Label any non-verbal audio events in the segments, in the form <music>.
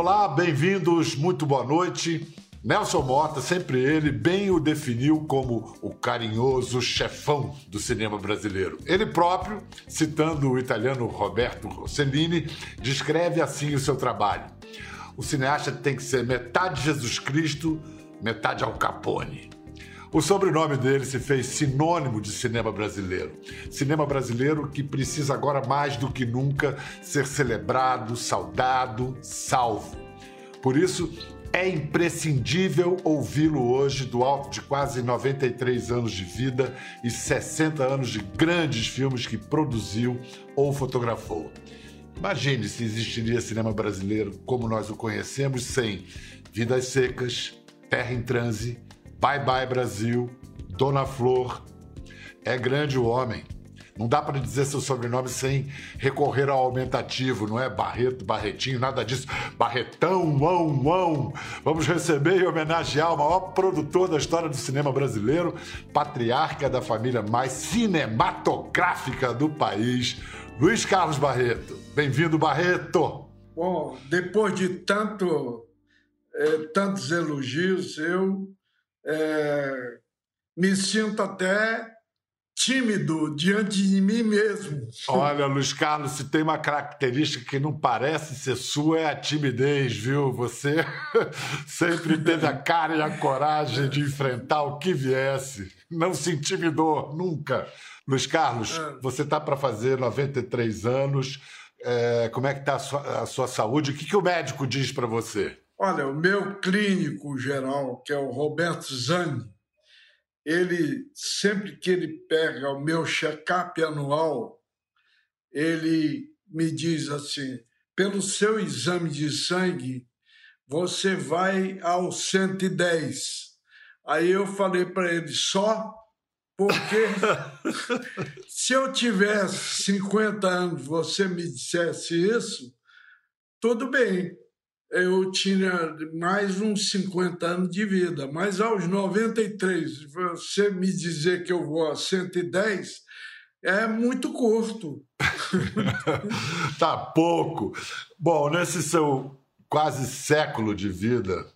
Olá, bem-vindos, muito boa noite. Nelson Mota, sempre ele, bem o definiu como o carinhoso chefão do cinema brasileiro. Ele próprio, citando o italiano Roberto Rossellini, descreve assim o seu trabalho. O cineasta tem que ser metade Jesus Cristo, metade Al Capone. O sobrenome dele se fez sinônimo de cinema brasileiro. Cinema brasileiro que precisa agora mais do que nunca ser celebrado, saudado, salvo. Por isso, é imprescindível ouvi-lo hoje, do alto de quase 93 anos de vida e 60 anos de grandes filmes que produziu ou fotografou. Imagine se existiria cinema brasileiro como nós o conhecemos sem Vidas Secas, Terra em Transe, Bye Bye Brasil, Dona Flor. É grande o homem. Não dá para dizer seu sobrenome sem recorrer ao aumentativo, não é Barreto, Barretinho, nada disso. Barretão, Uão, Uão. Vamos receber e homenagear o maior produtor da história do cinema brasileiro, patriarca da família mais cinematográfica do país, Luiz Carlos Barreto. Bem-vindo, Barreto. Bom, depois de tanto, eh, tantos elogios, eu eh, me sinto até tímido diante de mim mesmo. Olha, Luiz Carlos, se tem uma característica que não parece ser sua é a timidez, viu? Você <laughs> sempre teve a cara e a coragem de enfrentar o que viesse. Não se intimidou, nunca. Luiz Carlos, é. você está para fazer 93 anos. É, como é que está a sua, a sua saúde? O que, que o médico diz para você? Olha, o meu clínico geral, que é o Roberto Zani, ele sempre que ele pega o meu check-up anual, ele me diz assim: pelo seu exame de sangue, você vai ao 110. Aí eu falei para ele: só porque <laughs> se eu tivesse 50 anos, você me dissesse isso, tudo bem eu tinha mais uns 50 anos de vida, mas aos 93, você me dizer que eu vou a 110 é muito curto. <laughs> tá pouco. Bom, nesse seu quase século de vida,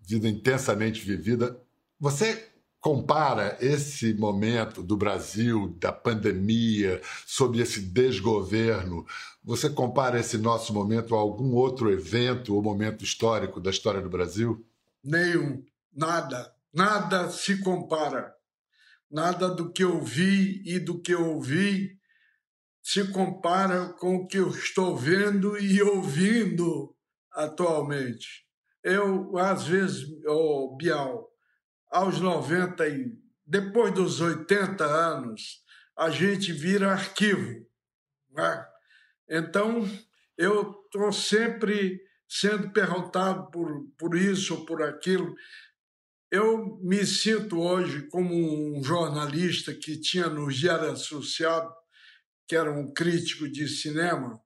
vida intensamente vivida, você compara esse momento do Brasil, da pandemia, sob esse desgoverno, você compara esse nosso momento a algum outro evento ou momento histórico da história do Brasil? Nenhum, nada, nada se compara. Nada do que eu vi e do que eu ouvi se compara com o que eu estou vendo e ouvindo atualmente. Eu, às vezes, oh, Bial, aos 90 e depois dos 80 anos, a gente vira arquivo. Né? Então, eu estou sempre sendo perguntado por, por isso ou por aquilo. Eu me sinto hoje como um jornalista que tinha no Diário Associado, que era um crítico de cinema,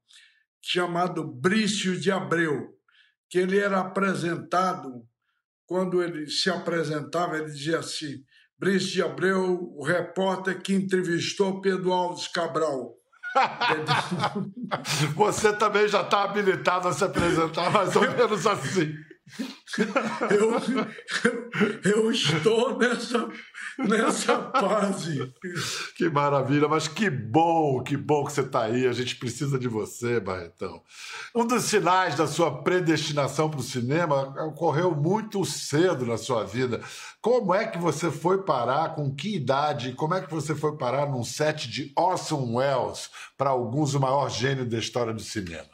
chamado Brício de Abreu, que ele era apresentado quando ele se apresentava, ele dizia assim: Brice de Abreu, o repórter que entrevistou Pedro Alves Cabral. <laughs> Você também já está habilitado a se apresentar mais ou menos assim. Eu, <laughs> eu, eu estou nessa nessa fase. Que maravilha, mas que bom, que bom que você está aí. A gente precisa de você, Barretão. Um dos sinais da sua predestinação para o cinema ocorreu muito cedo na sua vida. Como é que você foi parar, com que idade, como é que você foi parar num set de Orson Welles, para alguns o maior gênio da história do cinema?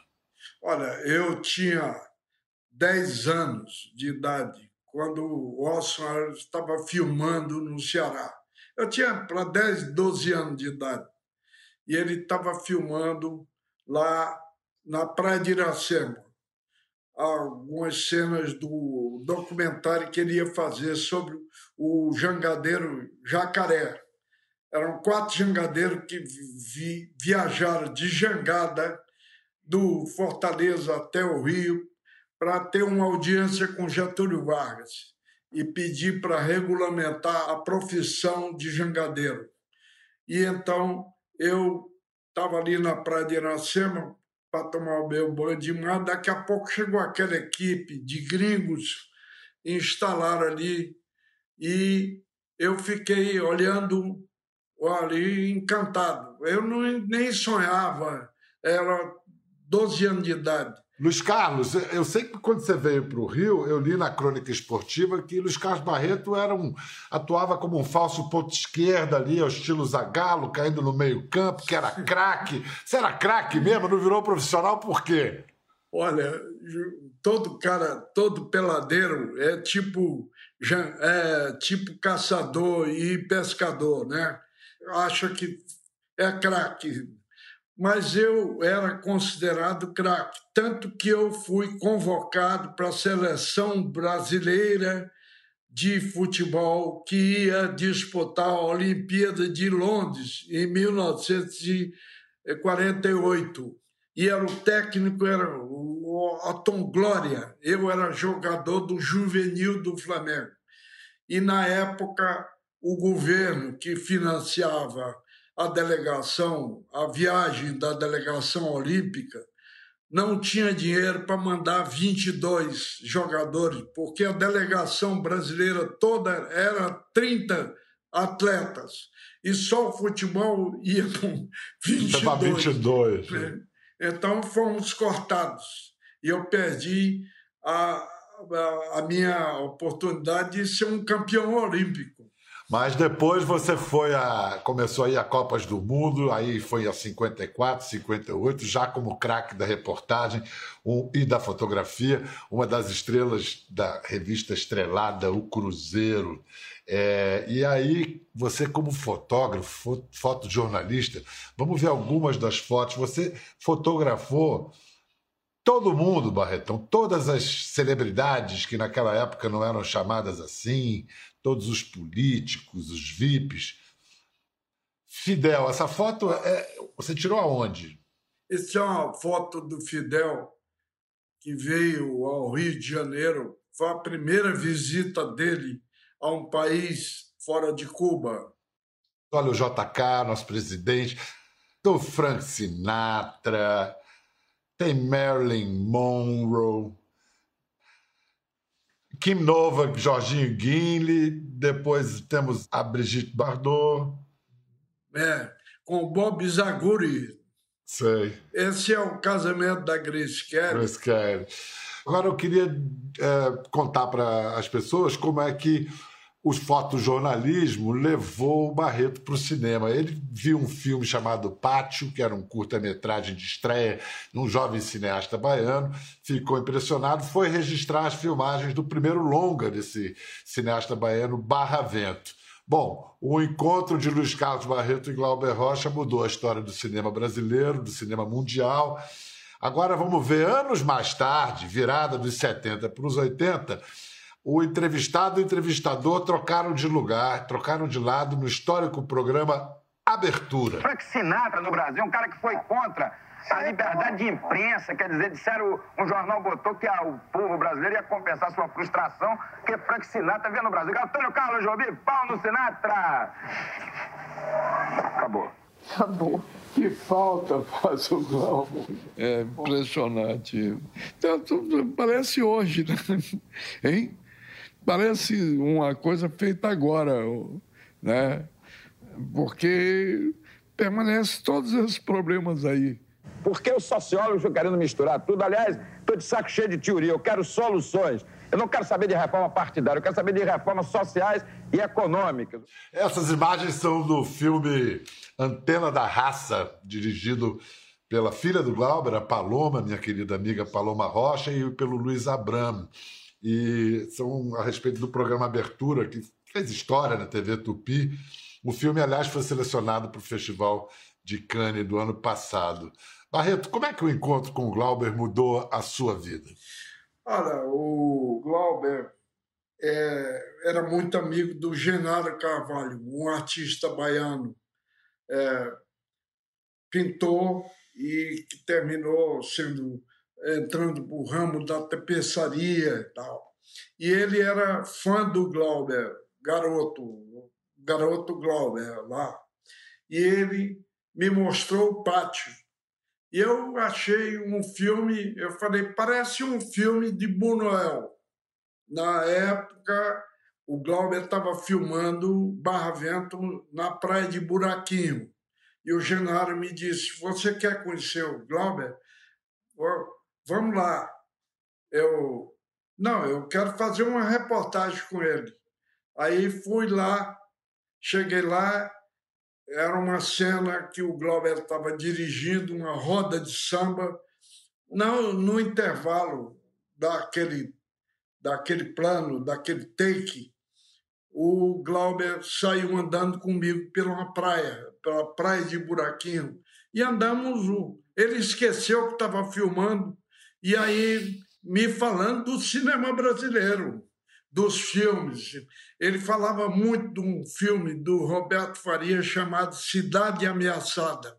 Olha, eu tinha 10 anos de idade quando o Orson estava filmando no Ceará. Eu tinha para 10, 12 anos de idade. E ele estava filmando lá na Praia de Iracema algumas cenas do documentário que ele ia fazer sobre o jangadeiro Jacaré. Eram quatro jangadeiros que vi, viajaram de jangada do Fortaleza até o Rio para ter uma audiência com Getúlio Vargas e pedir para regulamentar a profissão de jangadeiro. E então eu estava ali na Praia de Iracema, para tomar o meu banho de mar. Daqui a pouco chegou aquela equipe de gringos, instalaram ali, e eu fiquei olhando ali encantado. Eu não, nem sonhava, era 12 anos de idade. Luiz Carlos, eu sei que quando você veio para o Rio, eu li na crônica esportiva que Luiz Carlos Barreto era um, atuava como um falso ponto esquerda ali, ao estilo Zagallo, caindo no meio-campo, que era craque. Você era craque mesmo? Não virou profissional por quê? Olha, todo cara, todo peladeiro é tipo, é tipo caçador e pescador, né? Acha que é craque mas eu era considerado craque, tanto que eu fui convocado para a seleção brasileira de futebol que ia disputar a Olimpíada de Londres em 1948. E era o técnico era o Atom Glória. Eu era jogador do juvenil do Flamengo. E na época o governo que financiava a delegação, a viagem da delegação olímpica, não tinha dinheiro para mandar 22 jogadores, porque a delegação brasileira toda era 30 atletas. E só o futebol ia com <laughs> 22. 22. Então fomos cortados. E eu perdi a, a, a minha oportunidade de ser um campeão olímpico. Mas depois você foi a. começou a ir a Copas do Mundo, aí foi a 54, 58, já como craque da reportagem um, e da fotografia, uma das estrelas da revista estrelada, o Cruzeiro. É, e aí, você, como fotógrafo, fotojornalista, vamos ver algumas das fotos. Você fotografou todo mundo, Barretão, todas as celebridades que naquela época não eram chamadas assim, todos os políticos, os VIPs. Fidel, essa foto é, você tirou aonde? Essa é uma foto do Fidel que veio ao Rio de Janeiro. Foi a primeira visita dele a um país fora de Cuba. Olha o JK, nosso presidente, do Frank Sinatra, tem Marilyn Monroe, Kim Novak, Jorginho Guinle, depois temos a Brigitte Bardot. É, com o Bob Zaguri. Sei. Esse é o casamento da Grace Kelly. Grace Kelly. Agora eu queria é, contar para as pessoas como é que o fotojornalismo levou o Barreto para o cinema. Ele viu um filme chamado Pátio, que era um curta-metragem de estreia de um jovem cineasta baiano, ficou impressionado, foi registrar as filmagens do primeiro longa desse cineasta baiano, Barra Vento. Bom, o encontro de Luiz Carlos Barreto e Glauber Rocha mudou a história do cinema brasileiro, do cinema mundial. Agora vamos ver, anos mais tarde, virada dos 70 para os 80, o entrevistado e o entrevistador trocaram de lugar, trocaram de lado no histórico programa Abertura. Frank Sinatra no Brasil, um cara que foi contra a liberdade de imprensa, quer dizer, disseram, um jornal botou que o povo brasileiro ia compensar sua frustração, porque Frank Sinatra vendo no Brasil. Antônio Carlos Jobim, pau no Sinatra! Acabou. Acabou. Que falta faz o Glauber. É impressionante. Tanto, parece hoje, né? Hein? Parece uma coisa feita agora, né? Porque permanece todos esses problemas aí. Por que os sociólogos estão querendo misturar tudo? Aliás, estou de saco cheio de teoria, eu quero soluções. Eu não quero saber de reforma partidária, eu quero saber de reformas sociais e econômicas. Essas imagens são do filme Antena da Raça, dirigido pela filha do Glauber, a Paloma, minha querida amiga Paloma Rocha, e pelo Luiz Abram e são a respeito do programa Abertura, que fez história na TV Tupi. O filme, aliás, foi selecionado para o Festival de Cannes do ano passado. Barreto, como é que o encontro com o Glauber mudou a sua vida? Olha, o Glauber é, era muito amigo do Genaro Carvalho, um artista baiano, é, pintor e que terminou sendo entrando para o ramo da tapeçaria e tal. E ele era fã do Glauber, garoto, garoto Glauber lá. E ele me mostrou o pátio. E eu achei um filme, eu falei, parece um filme de Buñuel. Na época, o Glauber estava filmando Barra Vento na praia de Buraquinho. E o Genaro me disse: Você quer conhecer o Glauber? Vamos lá. Eu, não, eu quero fazer uma reportagem com ele. Aí fui lá, cheguei lá, era uma cena que o Glauber estava dirigindo uma roda de samba. Não, no intervalo daquele, daquele plano, daquele take, o Glauber saiu andando comigo pela praia, pela praia de Buraquinho, e andamos. Ele esqueceu que estava filmando, e aí me falando do cinema brasileiro dos filmes. Ele falava muito de um filme do Roberto Faria chamado Cidade Ameaçada.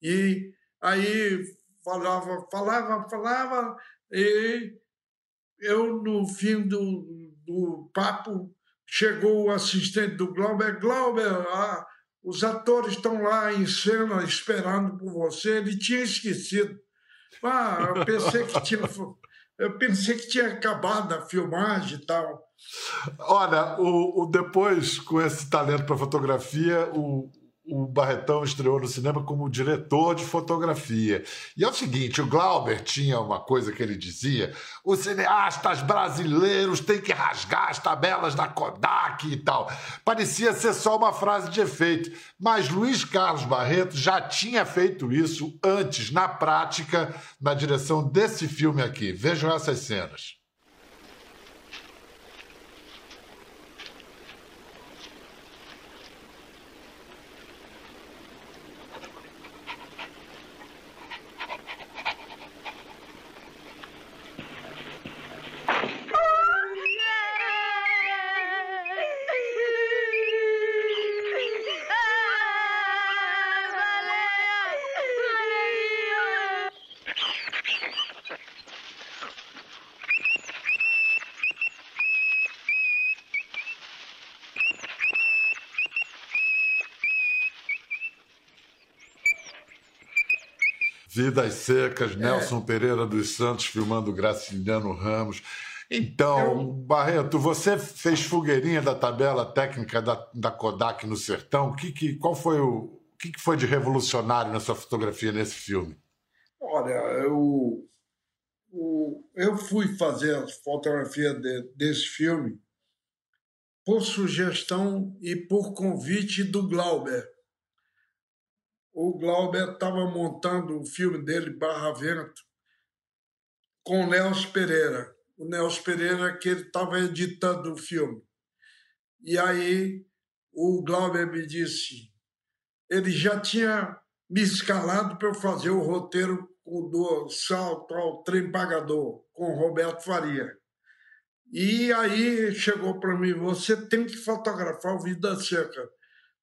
E aí falava, falava, falava, e eu, no fim do, do papo, chegou o assistente do Glauber, Glauber, ah, os atores estão lá em cena esperando por você. Ele tinha esquecido. Ah, eu pensei que tinha eu pensei que tinha acabado a filmagem e tal. Olha, o, o depois, com esse talento para fotografia, o, o Barretão estreou no cinema como diretor de fotografia. E é o seguinte: o Glauber tinha uma coisa que ele dizia: os cineastas brasileiros têm que rasgar as tabelas da Kodak e tal. Parecia ser só uma frase de efeito, mas Luiz Carlos Barreto já tinha feito isso antes, na prática, na direção desse filme aqui. Vejam essas cenas. Vidas Secas, Nelson é. Pereira dos Santos filmando Graciliano Ramos. Então, Eu... Barreto, você fez fogueirinha da tabela técnica da, da Kodak no Sertão. Que, que, qual foi o, o que, que foi de revolucionário na sua fotografia nesse filme? Olha, eu, eu fui fazer a fotografia de, desse filme por sugestão e por convite do Glauber o Glauber estava montando o filme dele, Barra Vento, com o Nelson Pereira. O Nelson Pereira que ele estava editando o filme. E aí o Glauber me disse, ele já tinha me escalado para eu fazer o roteiro do Salto ao Trem Pagador, com Roberto Faria. E aí chegou para mim, você tem que fotografar o Vida Seca,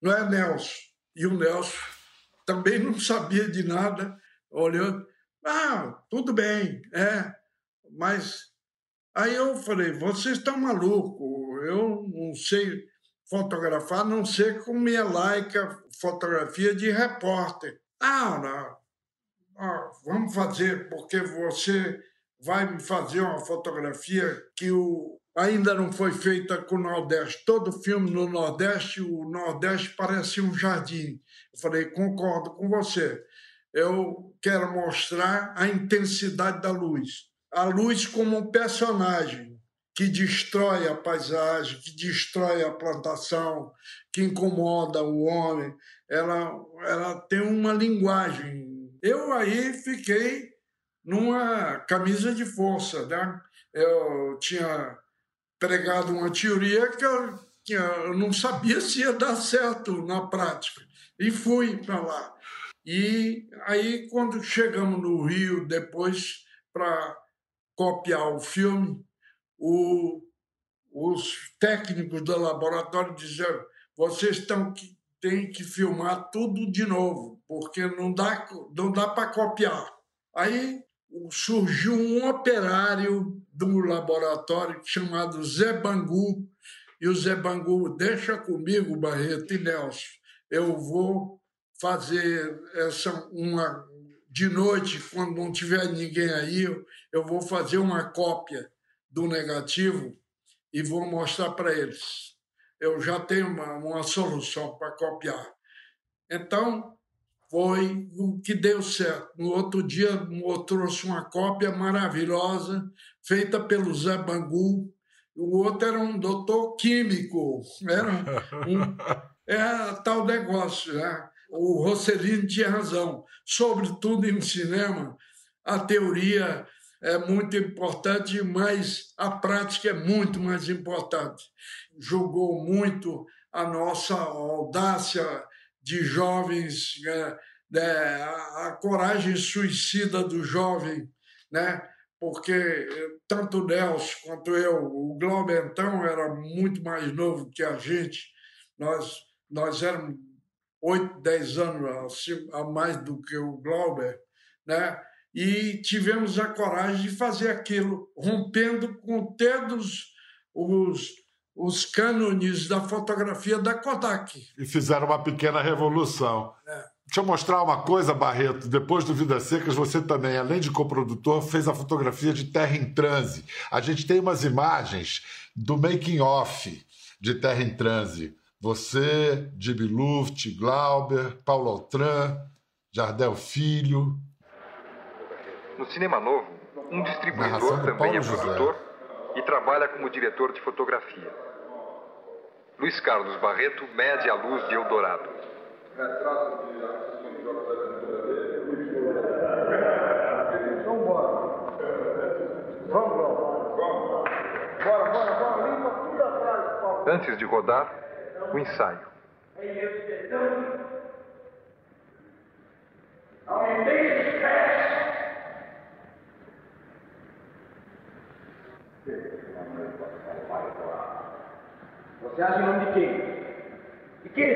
não é Nelson? E o Nelson também não sabia de nada, olhando, ah, tudo bem, é, mas aí eu falei, vocês estão malucos, eu não sei fotografar, não sei com minha laica fotografia de repórter. Ah, não, ah, vamos fazer, porque você vai me fazer uma fotografia que o, ainda não foi feita com o Nordeste. Todo filme no Nordeste, o Nordeste parece um jardim. Eu falei, concordo com você. Eu quero mostrar a intensidade da luz. A luz como um personagem que destrói a paisagem, que destrói a plantação, que incomoda o homem. Ela, ela tem uma linguagem. Eu aí fiquei numa camisa de força. Né? Eu tinha pregado uma teoria que eu, que eu não sabia se ia dar certo na prática. E fui para lá. E aí, quando chegamos no Rio, depois, para copiar o filme, o, os técnicos do laboratório disseram: vocês estão que, têm que filmar tudo de novo, porque não dá, não dá para copiar. Aí surgiu um operário do laboratório chamado Zé Bangu, e o Zé Bangu, deixa comigo, Barreto e Nelson, eu vou fazer essa uma de noite, quando não tiver ninguém aí, eu vou fazer uma cópia do negativo e vou mostrar para eles. Eu já tenho uma, uma solução para copiar. Então, foi o que deu certo. No outro dia, trouxe uma cópia maravilhosa, feita pelo Zé Bangu. O outro era um doutor químico, era um, <laughs> é tal negócio. Né? O Rossellini tinha razão. Sobretudo em cinema, a teoria é muito importante, mas a prática é muito mais importante. Julgou muito a nossa audácia de jovens, né, né, a, coragem suicida do jovem, né? porque tanto o Nelson quanto eu, o Glauber então era muito mais novo que a gente, nós, nós éramos oito, dez anos a mais do que o Glauber, né? e tivemos a coragem de fazer aquilo, rompendo com todos os, os cânones da fotografia da Kodak. E fizeram uma pequena revolução. É. Deixa eu mostrar uma coisa, Barreto. Depois do Vidas Secas, você também, além de coprodutor, fez a fotografia de Terra em Transe. A gente tem umas imagens do making off de Terra em Transe. Você, Jimmy Luft, Glauber, Paulo Altran, Jardel Filho, no Cinema Novo, um distribuidor também é produtor e trabalha como diretor de fotografia. Luiz Carlos Barreto mede a luz de Eldorado. Antes de rodar, o ensaio. Você age em nome de quem? De quem?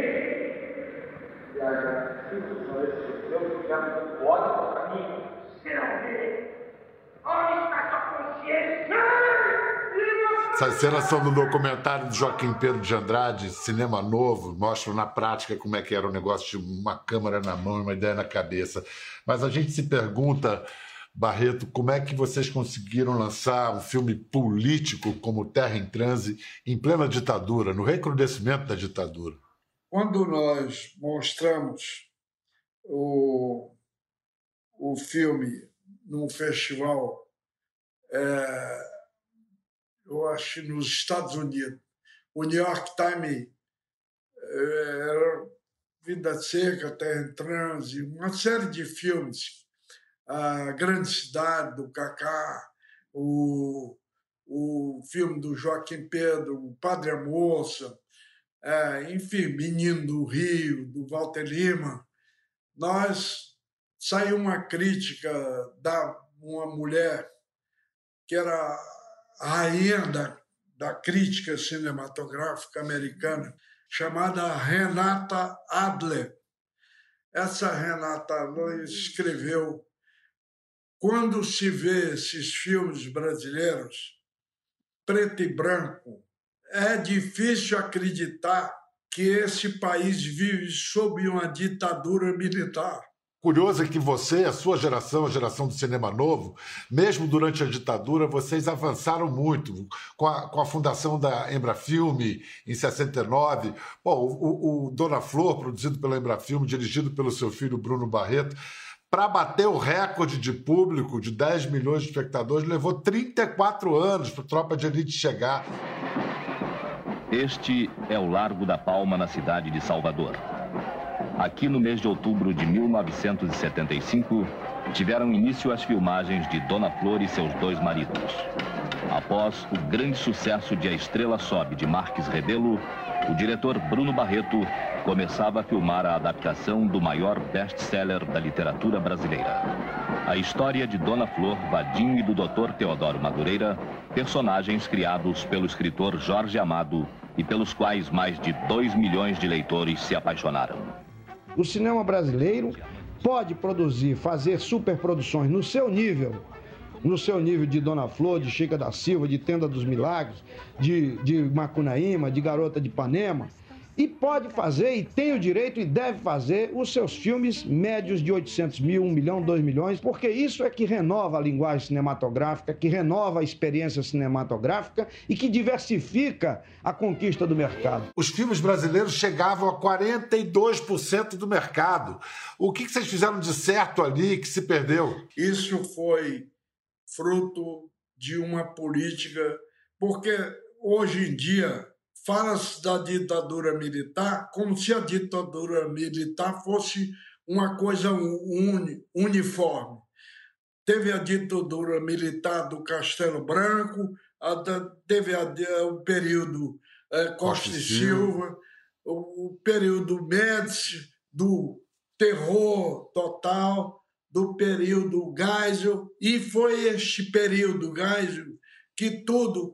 Você age assim, senhor, esse Deus que já me pode para mim. Será o Onde está sua consciência? Essas cenas são do documentário do Joaquim Pedro de Andrade, Cinema Novo, mostram na prática como é que era o negócio de uma câmera na mão e uma ideia na cabeça. Mas a gente se pergunta Barreto, como é que vocês conseguiram lançar um filme político como Terra em Transe em plena ditadura, no recrudescimento da ditadura? Quando nós mostramos o, o filme num festival, é, eu acho nos Estados Unidos, o New York Times é, era Vida Seca, Terra em Transe, uma série de filmes. A Grande Cidade, do Cacá, o, o filme do Joaquim Pedro, O Padre Moça, é, enfim, Menino do Rio, do Walter Lima, nós saiu uma crítica da uma mulher que era a rainha da, da crítica cinematográfica americana, chamada Renata Adler. Essa Renata Adler escreveu quando se vê esses filmes brasileiros, preto e branco, é difícil acreditar que esse país vive sob uma ditadura militar. Curioso é que você, a sua geração, a geração do cinema novo, mesmo durante a ditadura, vocês avançaram muito. Com a, com a fundação da Embrafilme, em 69, Bom, o, o Dona Flor, produzido pela Embrafilme, dirigido pelo seu filho Bruno Barreto, para bater o recorde de público de 10 milhões de espectadores, levou 34 anos para a Tropa de Elite chegar. Este é o Largo da Palma, na cidade de Salvador. Aqui no mês de outubro de 1975, tiveram início as filmagens de Dona Flor e seus dois maridos. Após o grande sucesso de A Estrela Sobe, de Marques Rebelo, o diretor Bruno Barreto começava a filmar a adaptação do maior best-seller da literatura brasileira. A história de Dona Flor, Vadinho e do Dr. Teodoro Madureira, personagens criados pelo escritor Jorge Amado e pelos quais mais de 2 milhões de leitores se apaixonaram. O cinema brasileiro pode produzir, fazer superproduções no seu nível, no seu nível de Dona Flor, de Chica da Silva, de Tenda dos Milagres, de, de Macunaíma, de Garota de Ipanema, e pode fazer, e tem o direito e deve fazer, os seus filmes médios de 800 mil, 1 milhão, 2 milhões, porque isso é que renova a linguagem cinematográfica, que renova a experiência cinematográfica e que diversifica a conquista do mercado. Os filmes brasileiros chegavam a 42% do mercado. O que vocês fizeram de certo ali que se perdeu? Isso foi fruto de uma política, porque hoje em dia fala-se da ditadura militar como se a ditadura militar fosse uma coisa uni, uniforme. Teve a ditadura militar do Castelo Branco, a, teve a, o período é, Costa e Silva, o, o período Médici, do terror total, do período Geisel, e foi este período Geisel que tudo,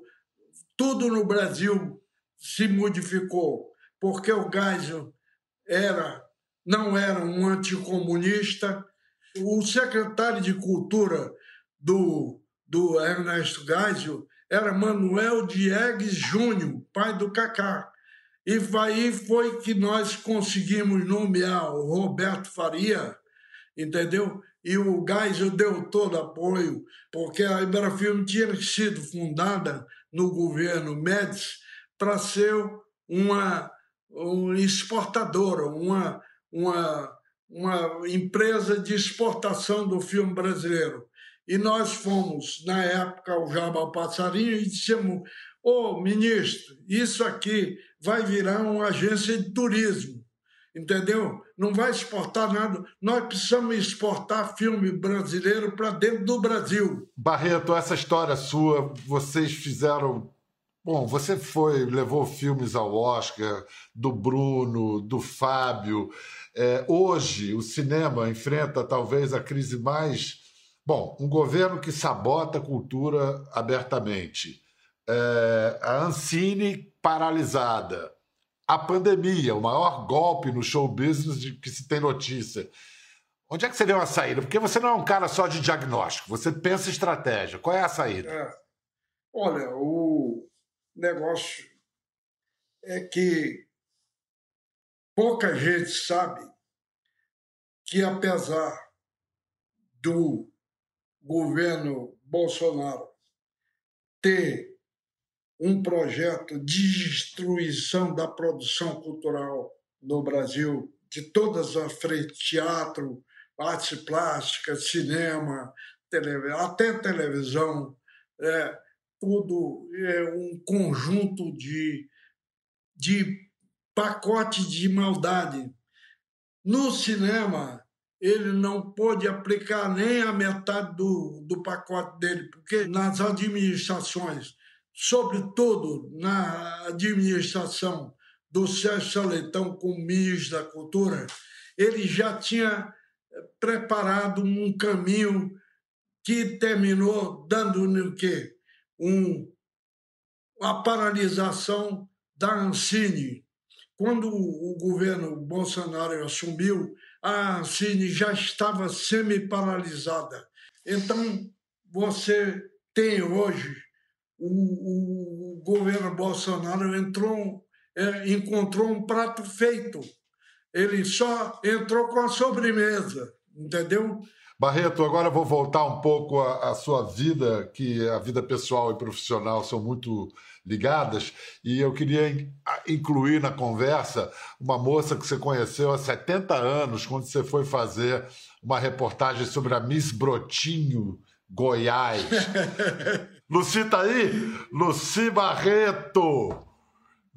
tudo no Brasil se modificou, porque o Geisel era, não era um anticomunista. O secretário de Cultura do, do Ernesto Geisel era Manuel Diegues Júnior, pai do Cacá. E aí foi que nós conseguimos nomear o Roberto Faria, entendeu? E o Geisel deu todo apoio, porque a Iberafilme tinha sido fundada no governo Médici para ser uma, exportadora, uma, uma, uma empresa de exportação do filme brasileiro. E nós fomos, na época, ao Jabal Passarinho e dissemos: Ô oh, ministro, isso aqui vai virar uma agência de turismo, entendeu? Não vai exportar nada. Nós precisamos exportar filme brasileiro para dentro do Brasil. Barreto, essa história sua, vocês fizeram Bom, você foi, levou filmes ao Oscar, do Bruno, do Fábio. É, hoje, o cinema enfrenta talvez a crise mais. Bom, um governo que sabota a cultura abertamente. É, a Ancine paralisada. A pandemia, o maior golpe no show business de que se tem notícia. Onde é que seria uma saída? Porque você não é um cara só de diagnóstico, você pensa estratégia. Qual é a saída? É. Olha, o, negócio é que pouca gente sabe que, apesar do governo Bolsonaro ter um projeto de destruição da produção cultural no Brasil, de todas as frentes, teatro, artes plásticas, cinema, até televisão, é, tudo é um conjunto de, de pacote de maldade. No cinema, ele não pôde aplicar nem a metade do, do pacote dele, porque nas administrações, sobretudo na administração do Sérgio Saleitão como ministro da Cultura, ele já tinha preparado um caminho que terminou dando o quê? Um, a paralisação da Ancine. Quando o governo Bolsonaro assumiu, a Ancine já estava semi-paralisada. Então, você tem hoje o, o governo Bolsonaro entrou, é, encontrou um prato feito. Ele só entrou com a sobremesa, entendeu? Barreto, agora vou voltar um pouco à, à, sua vida, que a vida pessoal e profissional são muito ligadas, e eu queria incluir na conversa uma moça que você conheceu há 70 anos, quando você foi fazer uma reportagem sobre a Miss Brotinho Goiás. <laughs> Luci tá aí? Luci Barreto,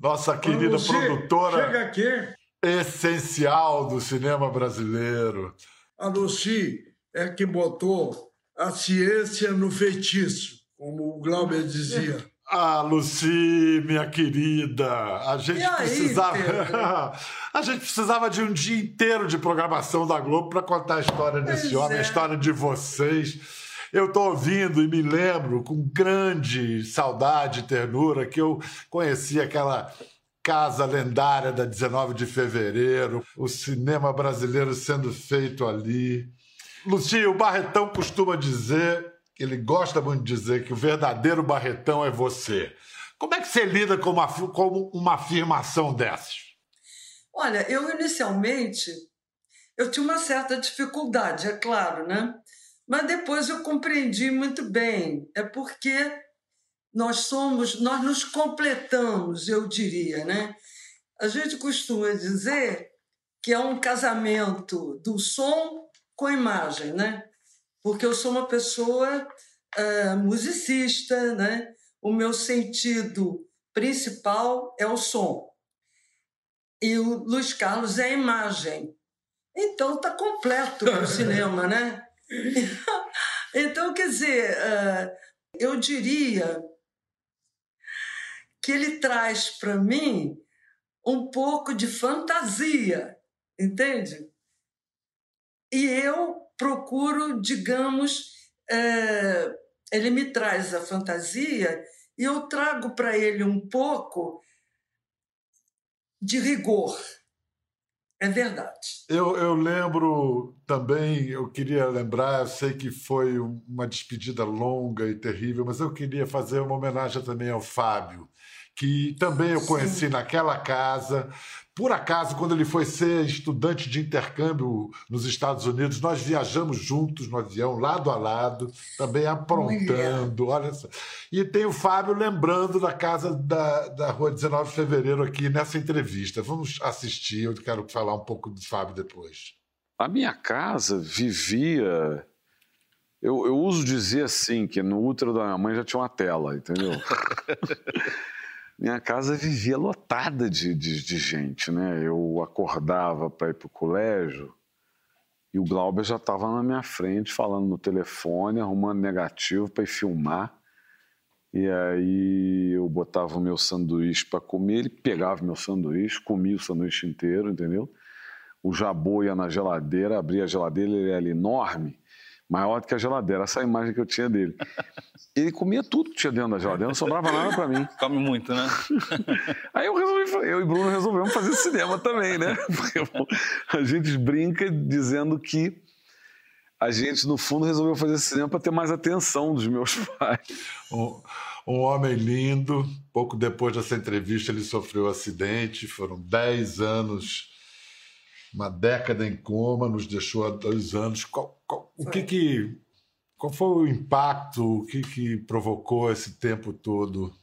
nossa querida Luci, produtora. Chega aqui. Essencial do cinema brasileiro. A Luci, é que botou a ciência no feitiço, como o Glauber dizia. <laughs> Ah, Luci, minha querida, a gente aí, precisava. <laughs> a gente precisava de um dia inteiro de programação da Globo para contar a história desse pois homem, é. a história de vocês. Eu estou ouvindo e me lembro com grande saudade e ternura que eu conheci aquela casa lendária da 19 de fevereiro, o cinema brasileiro sendo feito ali. Lucio, o Barretão costuma dizer, ele gosta muito de dizer que o verdadeiro Barretão é você. Como é que você lida com uma, com uma afirmação dessas? Olha, eu inicialmente eu tinha uma certa dificuldade, é claro, né? Mas depois eu compreendi muito bem. É porque nós somos, nós nos completamos, eu diria, né? A gente costuma dizer que é um casamento do som com a imagem, né? Porque eu sou uma pessoa uh, musicista, né? O meu sentido principal é o som. E o Luiz Carlos é a imagem. Então está completo o <laughs> cinema, né? <laughs> Então, quer dizer, uh, eu diria que ele traz para mim um pouco de fantasia, entende? E eu procuro, digamos, é, ele me traz a fantasia e eu trago para ele um pouco de rigor. É verdade. Eu, eu lembro também, eu queria lembrar, eu sei que foi uma despedida longa e terrível, mas eu queria fazer uma homenagem também ao Fábio, que também eu conheci Sim. naquela casa. Por acaso, quando ele foi ser estudante de intercâmbio nos Estados Unidos, nós viajamos juntos no avião, lado a lado, também aprontando. Olha só. E tem o Fábio lembrando da casa da, da Rua 19 de Fevereiro aqui nessa entrevista. Vamos assistir, eu quero falar um pouco do Fábio depois. A minha casa vivia. Eu, eu uso dizer assim, que no útero da minha mãe já tinha uma tela, entendeu? <laughs> minha casa vivia lotada de, de, de gente, né? Eu acordava para ir para o colégio e o Glauber já estava na minha frente falando no telefone, arrumando negativo para ir filmar. E aí eu botava o meu sanduíche para comer, ele pegava meu sanduíche, comia o sanduíche inteiro, entendeu? O jabô ia na geladeira, abria a geladeira, ele era enorme maior do que a geladeira, essa é a imagem que eu tinha dele. Ele comia tudo que tinha dentro da geladeira, não sobrava nada para mim. Come muito, né? <laughs> Aí eu resolvi, eu e Bruno resolvemos fazer cinema também, né? <laughs> Porque a gente brinca dizendo que a gente, no fundo, resolveu fazer cinema para ter mais atenção dos meus <laughs> pais. Um, um, homem lindo. Pouco depois dessa entrevista, ele sofreu um acidente. Foram 10 anos uma década em coma, nos deixou há dois anos. Qual, qual, o que que, qual foi o impacto, o que, que provocou esse tempo todo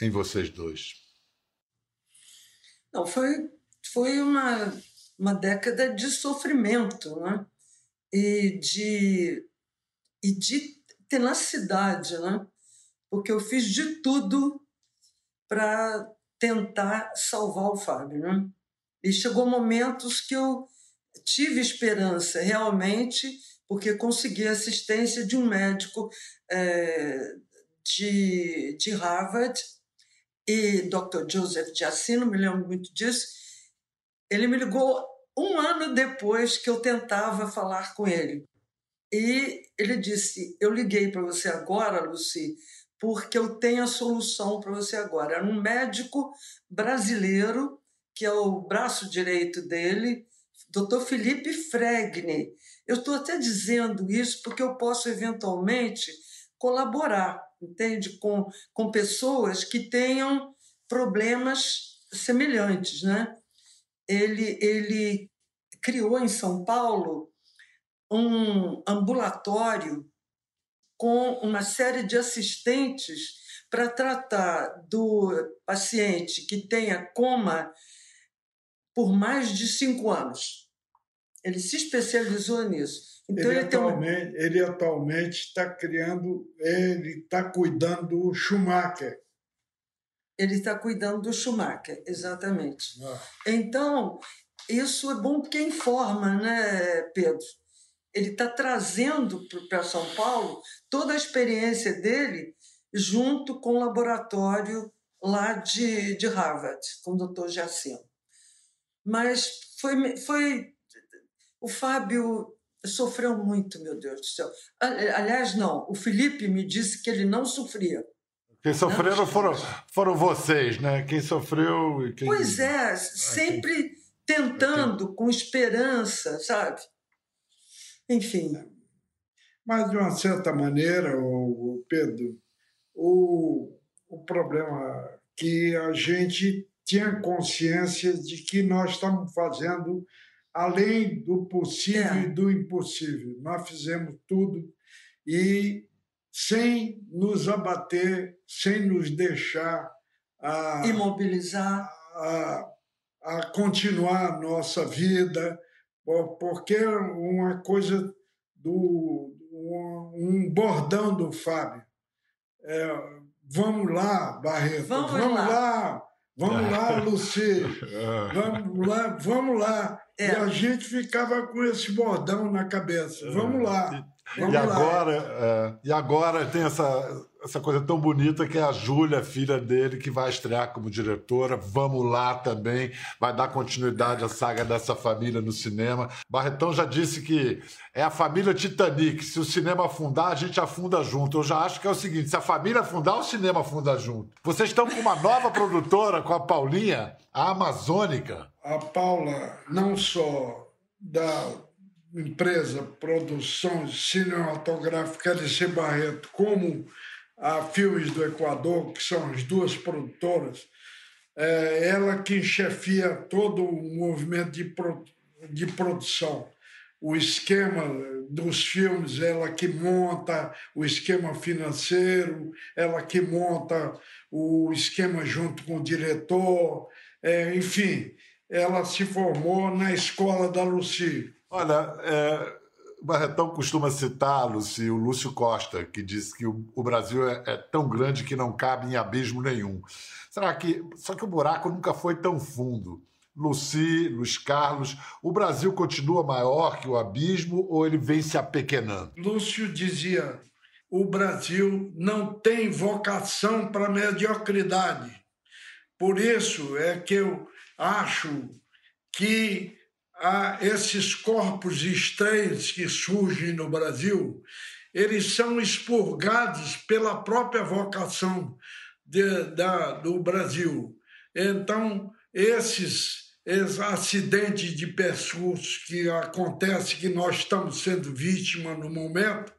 em vocês dois? Não, foi, foi uma, uma década de sofrimento né? e, de, e de tenacidade, né? porque eu fiz de tudo para tentar salvar o Fábio. Né? E chegou momentos que eu tive esperança realmente, porque consegui a assistência de um médico é, de, de Harvard, e Dr. Joseph Giacino, me lembro muito disso. Ele me ligou um ano depois que eu tentava falar com ele. E ele disse: Eu liguei para você agora, Lucy, porque eu tenho a solução para você agora. Era um médico brasileiro que é o braço direito dele, Dr. Felipe Fregne. Eu estou até dizendo isso porque eu posso eventualmente colaborar, entende, com, com pessoas que tenham problemas semelhantes, né? Ele ele criou em São Paulo um ambulatório com uma série de assistentes para tratar do paciente que tenha coma por mais de cinco anos. Ele se especializou nisso. Então, ele, ele, atualmente, ele atualmente está criando, ele está cuidando do Schumacher. Ele está cuidando do Schumacher, exatamente. Ah. Então, isso é bom porque informa, né, Pedro? Ele está trazendo para São Paulo toda a experiência dele junto com o laboratório lá de, de Harvard, com o Dr. Jacinto. Mas foi, foi. O Fábio sofreu muito, meu Deus do céu. Aliás, não, o Felipe me disse que ele não sofria. Quem sofreram foram, foram vocês, né? Quem sofreu. e Quem... Pois é, sempre quem... tentando, com esperança, sabe? Enfim. Mas, de uma certa maneira, o Pedro, o, o problema que a gente tinha consciência de que nós estamos fazendo além do possível é. e do impossível. Nós fizemos tudo e sem nos abater, sem nos deixar a, imobilizar, a, a continuar a nossa vida, porque é uma coisa do um bordão do Fábio. É, vamos lá, Barreto, vamos, vamos lá. lá. Vamos lá, <laughs> Luci. Vamos lá, vamos lá. É. E a gente ficava com esse bordão na cabeça. Vamos lá. Vamos e agora, é, e agora tem essa, essa coisa tão bonita que é a Júlia, filha dele, que vai estrear como diretora. Vamos lá também, vai dar continuidade à saga dessa família no cinema. Barretão já disse que é a família Titanic. Se o cinema afundar, a gente afunda junto. Eu já acho que é o seguinte: se a família afundar, o cinema afunda junto. Vocês estão com uma nova produtora, com a Paulinha, a Amazônica. A Paula, não só da empresa produção cinematográfica LC Barreto, como a Filmes do Equador, que são as duas produtoras, é ela que chefia todo o movimento de, pro, de produção. O esquema dos filmes, ela que monta o esquema financeiro, ela que monta o esquema junto com o diretor, é, enfim, ela se formou na escola da Luci. Olha, é, Barretão costuma citar, Lúcio, o Lúcio Costa, que disse que o, o Brasil é, é, tão grande que não cabe em abismo nenhum. Será que. Só que o buraco nunca foi tão fundo. Luci, Luiz Carlos, o Brasil continua maior que o abismo ou ele vem se apequenando? Lúcio dizia: o Brasil não tem vocação para mediocridade. Por isso é que eu acho que a esses corpos estranhos que surgem no Brasil, eles são expurgados pela própria vocação de, da, do Brasil. Então, esses, esses acidentes de pessoas que acontecem, que nós estamos sendo vítimas no momento,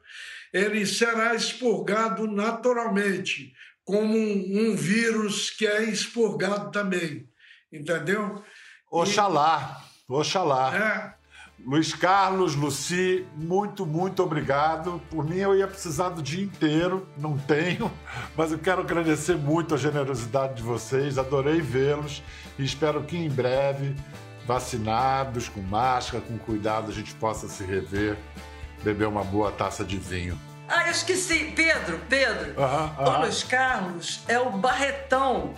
ele será expurgado naturalmente, como um, um vírus que é expurgado também. Entendeu? Oxalá. Oxalá. É. Luiz Carlos, Luci, muito, muito obrigado. Por mim, eu ia precisar do dia inteiro, não tenho, <laughs> mas eu quero agradecer muito a generosidade de vocês, adorei vê-los e espero que em breve, vacinados, com máscara, com cuidado, a gente possa se rever, beber uma boa taça de vinho. Ah, eu esqueci, Pedro, Pedro. O Luiz Carlos é o barretão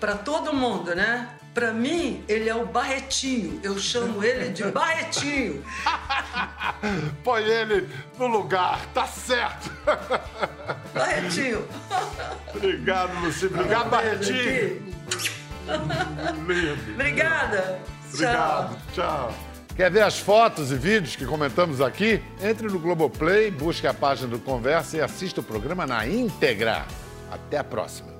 para todo mundo, né? Para mim, ele é o Barretinho. Eu chamo ele de Barretinho. <laughs> Põe ele no lugar, tá certo. <laughs> Barretinho. Obrigado, Luci. Obrigado, Barretinho. Lindo. Obrigada. Obrigado. Tchau. Tchau. Quer ver as fotos e vídeos que comentamos aqui? Entre no Globoplay, busque a página do Conversa e assista o programa na íntegra. Até a próxima.